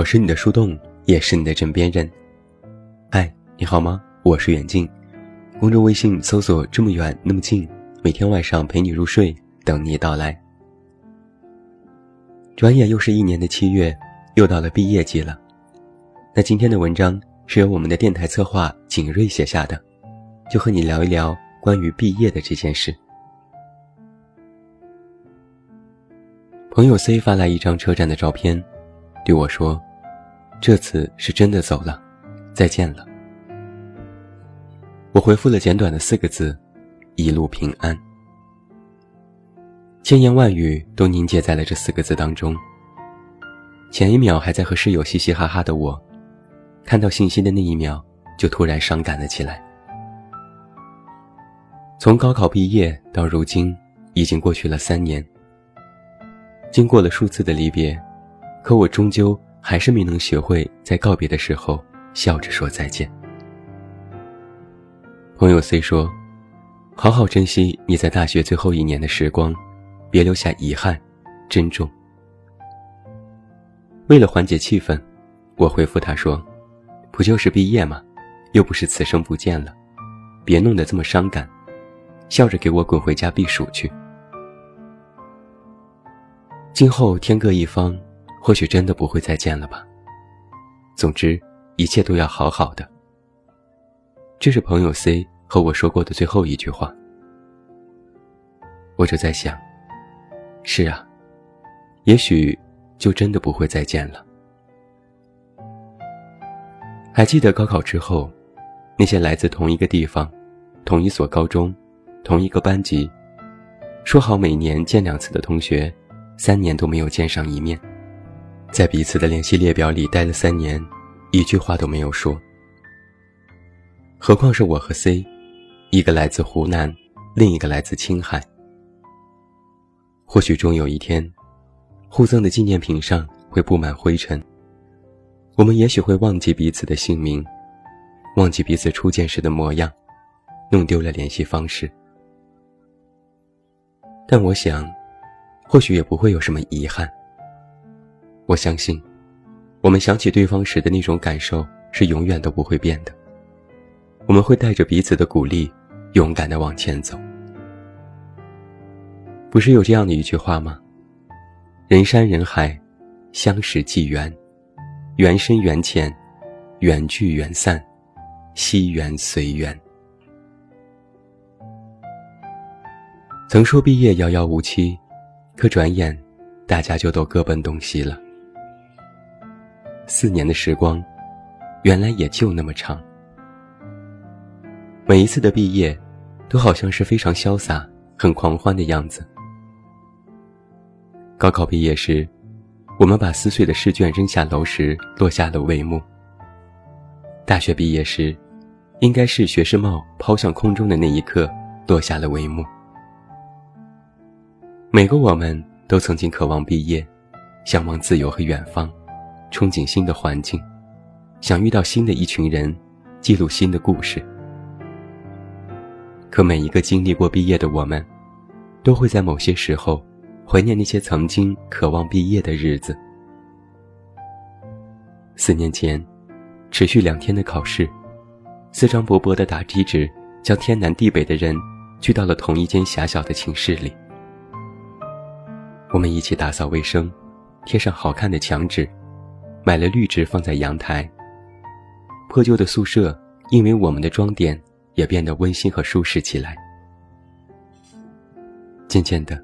我是你的树洞，也是你的枕边人。嗨，你好吗？我是远近，公众微信搜索“这么远那么近”，每天晚上陪你入睡，等你到来。转眼又是一年的七月，又到了毕业季了。那今天的文章是由我们的电台策划景睿写下的，就和你聊一聊关于毕业的这件事。朋友 C 发来一张车站的照片，对我说：“这次是真的走了，再见了。”我回复了简短的四个字：“一路平安。”千言万语都凝结在了这四个字当中。前一秒还在和室友嘻嘻哈哈的我，看到信息的那一秒就突然伤感了起来。从高考毕业到如今，已经过去了三年。经过了数次的离别，可我终究还是没能学会在告别的时候笑着说再见。朋友 C 说：“好好珍惜你在大学最后一年的时光，别留下遗憾，珍重。”为了缓解气氛，我回复他说：“不就是毕业吗？又不是此生不见了，别弄得这么伤感，笑着给我滚回家避暑去。”今后天各一方，或许真的不会再见了吧。总之，一切都要好好的。这是朋友 C 和我说过的最后一句话。我就在想，是啊，也许就真的不会再见了。还记得高考之后，那些来自同一个地方、同一所高中、同一个班级，说好每年见两次的同学。三年都没有见上一面，在彼此的联系列表里待了三年，一句话都没有说。何况是我和 C，一个来自湖南，另一个来自青海。或许终有一天，互赠的纪念品上会布满灰尘，我们也许会忘记彼此的姓名，忘记彼此初见时的模样，弄丢了联系方式。但我想。或许也不会有什么遗憾。我相信，我们想起对方时的那种感受是永远都不会变的。我们会带着彼此的鼓励，勇敢的往前走。不是有这样的一句话吗？人山人海，相识即缘，缘深缘浅，缘聚缘散，惜缘随缘。曾说毕业遥遥无期。可转眼，大家就都各奔东西了。四年的时光，原来也就那么长。每一次的毕业，都好像是非常潇洒、很狂欢的样子。高考毕业时，我们把撕碎的试卷扔下楼时，落下了帷幕。大学毕业时，应该是学士帽抛向空中的那一刻，落下了帷幕。每个我们都曾经渴望毕业，向往自由和远方，憧憬新的环境，想遇到新的一群人，记录新的故事。可每一个经历过毕业的我们，都会在某些时候，怀念那些曾经渴望毕业的日子。四年前，持续两天的考试，四张薄薄的答题纸，将天南地北的人聚到了同一间狭小的寝室里。我们一起打扫卫生，贴上好看的墙纸，买了绿植放在阳台。破旧的宿舍因为我们的装点，也变得温馨和舒适起来。渐渐的，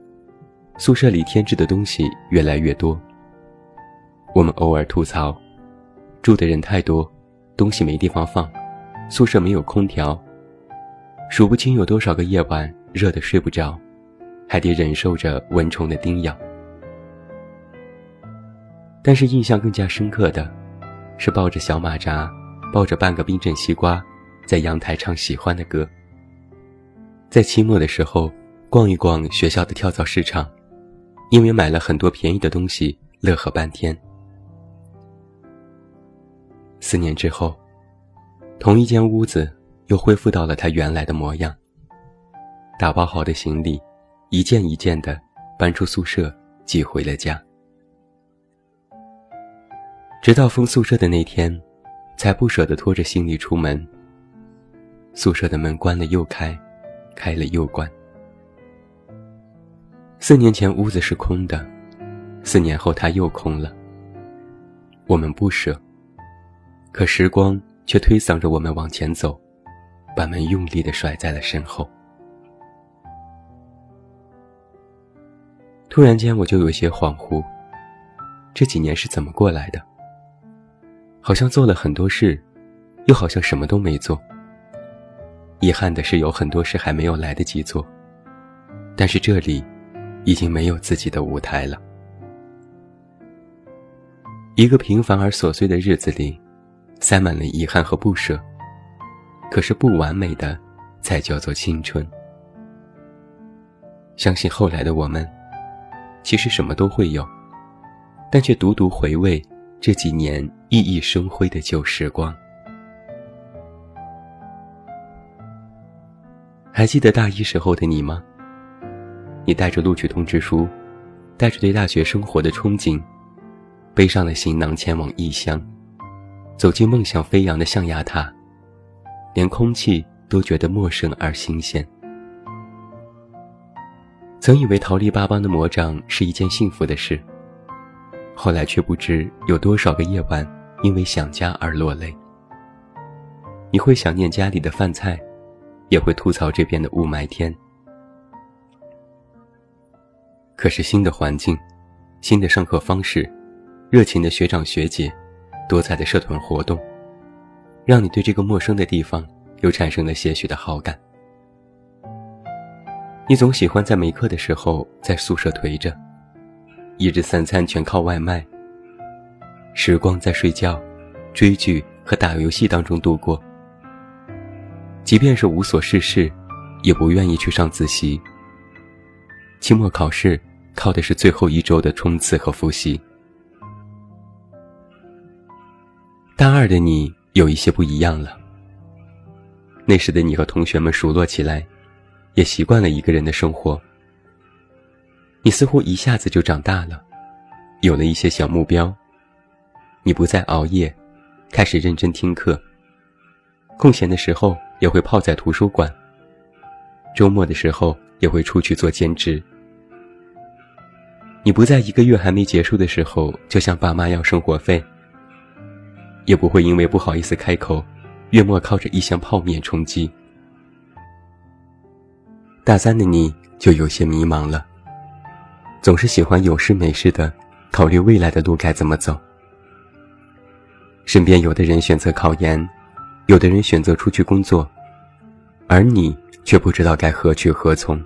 宿舍里添置的东西越来越多。我们偶尔吐槽，住的人太多，东西没地方放，宿舍没有空调。数不清有多少个夜晚热得睡不着。还得忍受着蚊虫的叮咬，但是印象更加深刻的，是抱着小马扎，抱着半个冰镇西瓜，在阳台唱喜欢的歌。在期末的时候，逛一逛学校的跳蚤市场，因为买了很多便宜的东西，乐呵半天。四年之后，同一间屋子又恢复到了它原来的模样，打包好的行李。一件一件的搬出宿舍，寄回了家。直到封宿舍的那天，才不舍得拖着行李出门。宿舍的门关了又开，开了又关。四年前屋子是空的，四年后它又空了。我们不舍，可时光却推搡着我们往前走，把门用力地甩在了身后。突然间，我就有些恍惚，这几年是怎么过来的？好像做了很多事，又好像什么都没做。遗憾的是，有很多事还没有来得及做，但是这里已经没有自己的舞台了。一个平凡而琐碎的日子里，塞满了遗憾和不舍。可是不完美的，才叫做青春。相信后来的我们，其实什么都会有，但却独独回味这几年熠熠生辉的旧时光。还记得大一时候的你吗？你带着录取通知书，带着对大学生活的憧憬，背上了行囊前往异乡，走进梦想飞扬的象牙塔，连空气都觉得陌生而新鲜。曾以为逃离巴邦的魔掌是一件幸福的事，后来却不知有多少个夜晚因为想家而落泪。你会想念家里的饭菜。也会吐槽这边的雾霾天。可是新的环境、新的上课方式、热情的学长学姐、多彩的社团活动，让你对这个陌生的地方又产生了些许的好感。你总喜欢在没课的时候在宿舍颓着，一日三餐全靠外卖。时光在睡觉、追剧和打游戏当中度过。即便是无所事事，也不愿意去上自习。期末考试靠的是最后一周的冲刺和复习。大二的你有一些不一样了。那时的你和同学们熟络起来，也习惯了一个人的生活。你似乎一下子就长大了，有了一些小目标。你不再熬夜，开始认真听课。空闲的时候。也会泡在图书馆。周末的时候也会出去做兼职。你不在一个月还没结束的时候就向爸妈要生活费，也不会因为不好意思开口，月末靠着一箱泡面充饥。大三的你就有些迷茫了，总是喜欢有事没事的考虑未来的路该怎么走。身边有的人选择考研。有的人选择出去工作，而你却不知道该何去何从。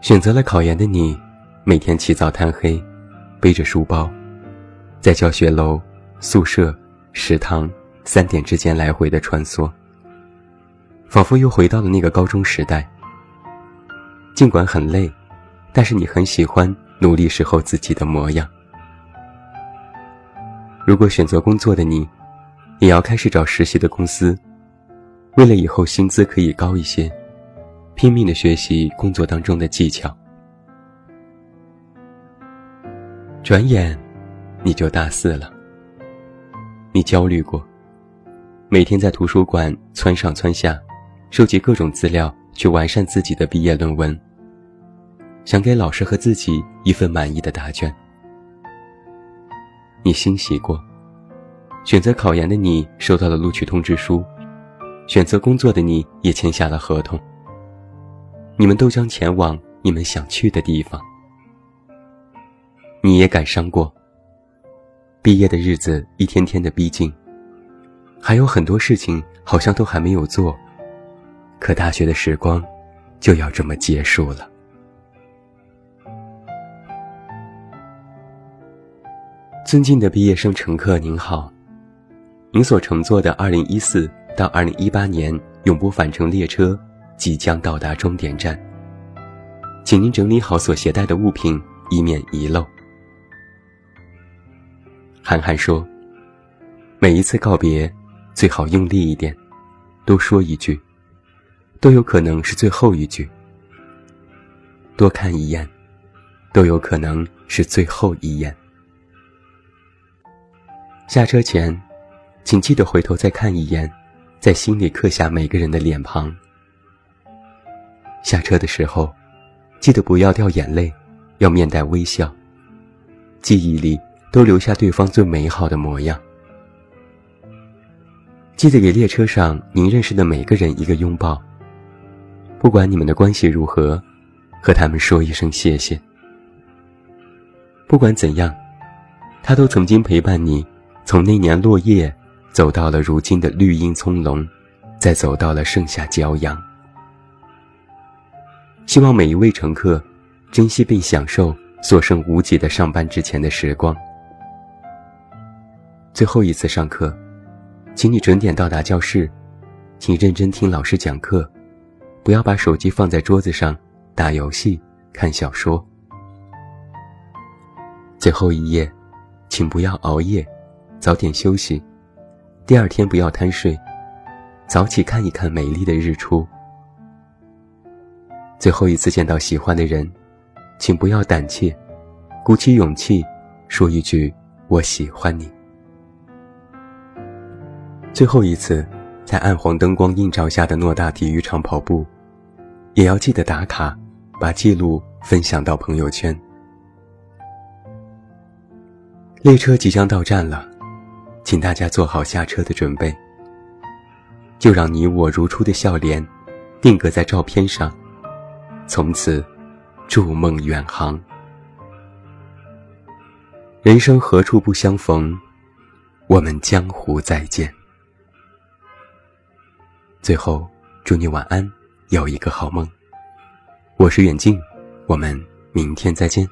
选择了考研的你，每天起早贪黑，背着书包，在教学楼、宿舍、食堂三点之间来回的穿梭，仿佛又回到了那个高中时代。尽管很累，但是你很喜欢努力时候自己的模样。如果选择工作的你，也要开始找实习的公司，为了以后薪资可以高一些，拼命的学习工作当中的技巧。转眼，你就大四了。你焦虑过，每天在图书馆窜上窜下，收集各种资料去完善自己的毕业论文，想给老师和自己一份满意的答卷。你欣喜过。选择考研的你收到了录取通知书，选择工作的你也签下了合同。你们都将前往你们想去的地方。你也感伤过。毕业的日子一天天的逼近，还有很多事情好像都还没有做，可大学的时光就要这么结束了。尊敬的毕业生乘客，您好。您所乘坐的2014到2018年永不返程列车即将到达终点站，请您整理好所携带的物品，以免遗漏。韩寒说：“每一次告别，最好用力一点，多说一句，都有可能是最后一句；多看一眼，都有可能是最后一眼。”下车前，请记得回头再看一眼，在心里刻下每个人的脸庞。下车的时候，记得不要掉眼泪，要面带微笑。记忆里都留下对方最美好的模样。记得给列车上您认识的每个人一个拥抱。不管你们的关系如何，和他们说一声谢谢。不管怎样，他都曾经陪伴你，从那年落叶，走到了如今的绿荫葱茏，再走到了盛夏骄阳。希望每一位乘客，珍惜并享受所剩无几的上班之前的时光。最后一次上课。请你准点到达教室，请认真听老师讲课，不要把手机放在桌子上打游戏、看小说。最后一夜，请不要熬夜，早点休息，第二天不要贪睡，早起看一看美丽的日出。最后一次见到喜欢的人，请不要胆怯，鼓起勇气说一句“我喜欢你”。最后一次，在暗黄灯光映照下的诺大体育场跑步，也要记得打卡，把记录分享到朋友圈。列车即将到站了，请大家做好下车的准备。就让你我如初的笑脸，定格在照片上，从此，筑梦远航。人生何处不相逢，我们江湖再见。最后，祝你晚安，有一个好梦。我是远近，我们明天再见。